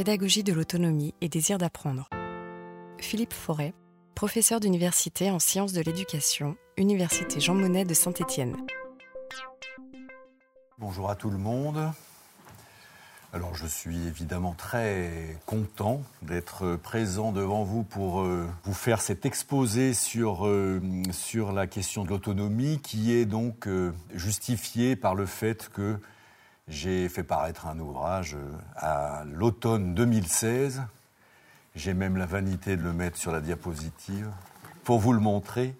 pédagogie de l'autonomie et désir d'apprendre. Philippe Forêt, professeur d'université en sciences de l'éducation, Université Jean Monnet de Saint-Étienne. Bonjour à tout le monde. Alors je suis évidemment très content d'être présent devant vous pour euh, vous faire cet exposé sur, euh, sur la question de l'autonomie qui est donc euh, justifié par le fait que j'ai fait paraître un ouvrage à l'automne 2016. J'ai même la vanité de le mettre sur la diapositive pour vous le montrer.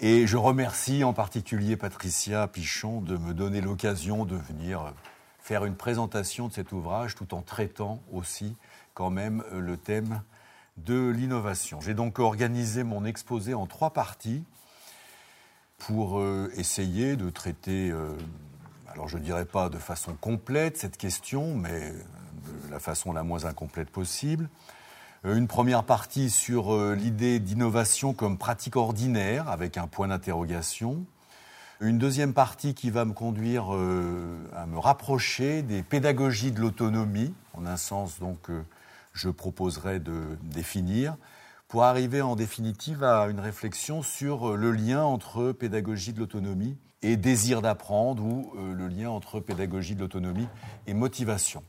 Et je remercie en particulier Patricia Pichon de me donner l'occasion de venir faire une présentation de cet ouvrage tout en traitant aussi quand même euh, le thème de l'innovation. J'ai donc organisé mon exposé en trois parties pour euh, essayer de traiter, euh, alors je ne dirais pas de façon complète cette question, mais de la façon la moins incomplète possible. Une première partie sur l'idée d'innovation comme pratique ordinaire avec un point d'interrogation. Une deuxième partie qui va me conduire euh, à me rapprocher des pédagogies de l'autonomie, en un sens donc je proposerai de définir, pour arriver en définitive à une réflexion sur euh, le lien entre pédagogie de l'autonomie et désir d'apprendre ou euh, le lien entre pédagogie de l'autonomie et motivation.